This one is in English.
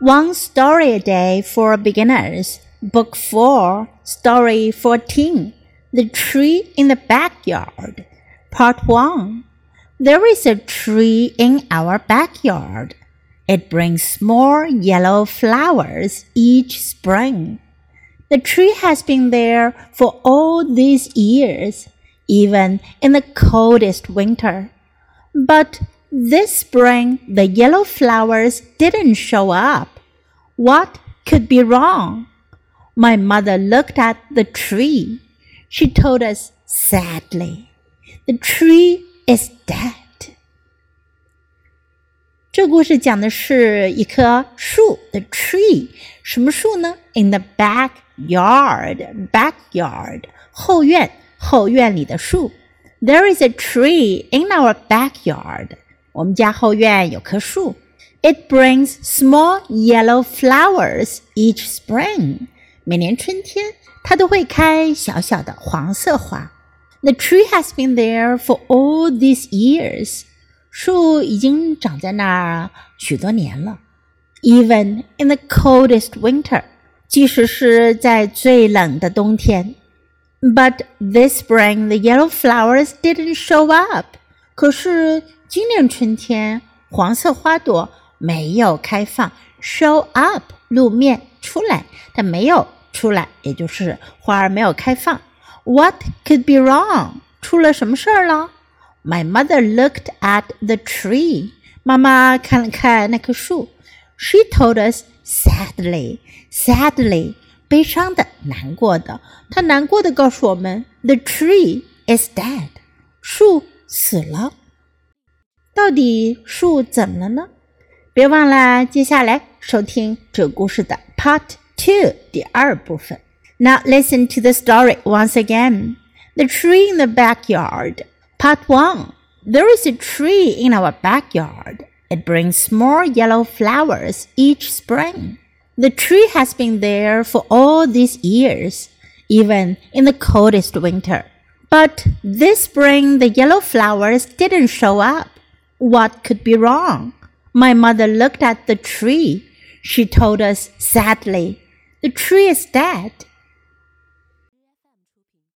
One Story a Day for Beginners, Book 4, Story 14 The Tree in the Backyard, Part 1. There is a tree in our backyard. It brings small yellow flowers each spring. The tree has been there for all these years, even in the coldest winter. But this spring, the yellow flowers didn't show up. What could be wrong? My mother looked at the tree. She told us sadly, The tree is dead. 这故事讲的是一棵树，the tree，什么树呢？In the backyard，backyard，后院，后院里的树。There is a tree in our backyard. 我们家后院有棵树。It brings small yellow flowers each spring. 每年春天，它都会开小小的黄色花。The tree has been there for all these years. 树已经长在那儿许多年了。Even in the coldest winter. 即使是在最冷的冬天。But this spring the yellow flowers didn't show up. 可是 今年春天，黄色花朵没有开放，show up 露面出来，它没有出来，也就是花儿没有开放。What could be wrong？出了什么事儿了？My mother looked at the tree。妈妈看了看那棵树。She told us sadly，sadly，悲伤的，难过的。她难过的告诉我们：The tree is dead。树死了。到底树怎么了呢？别忘了接下来收听这个故事的 Part Two 第二部分。Now listen to the story once again. The tree in the backyard. Part One. There is a tree in our backyard. It brings small yellow flowers each spring. The tree has been there for all these years, even in the coldest winter. But this spring the yellow flowers didn't show up. What could be wrong? My mother looked at the tree. She told us sadly, The tree is dead.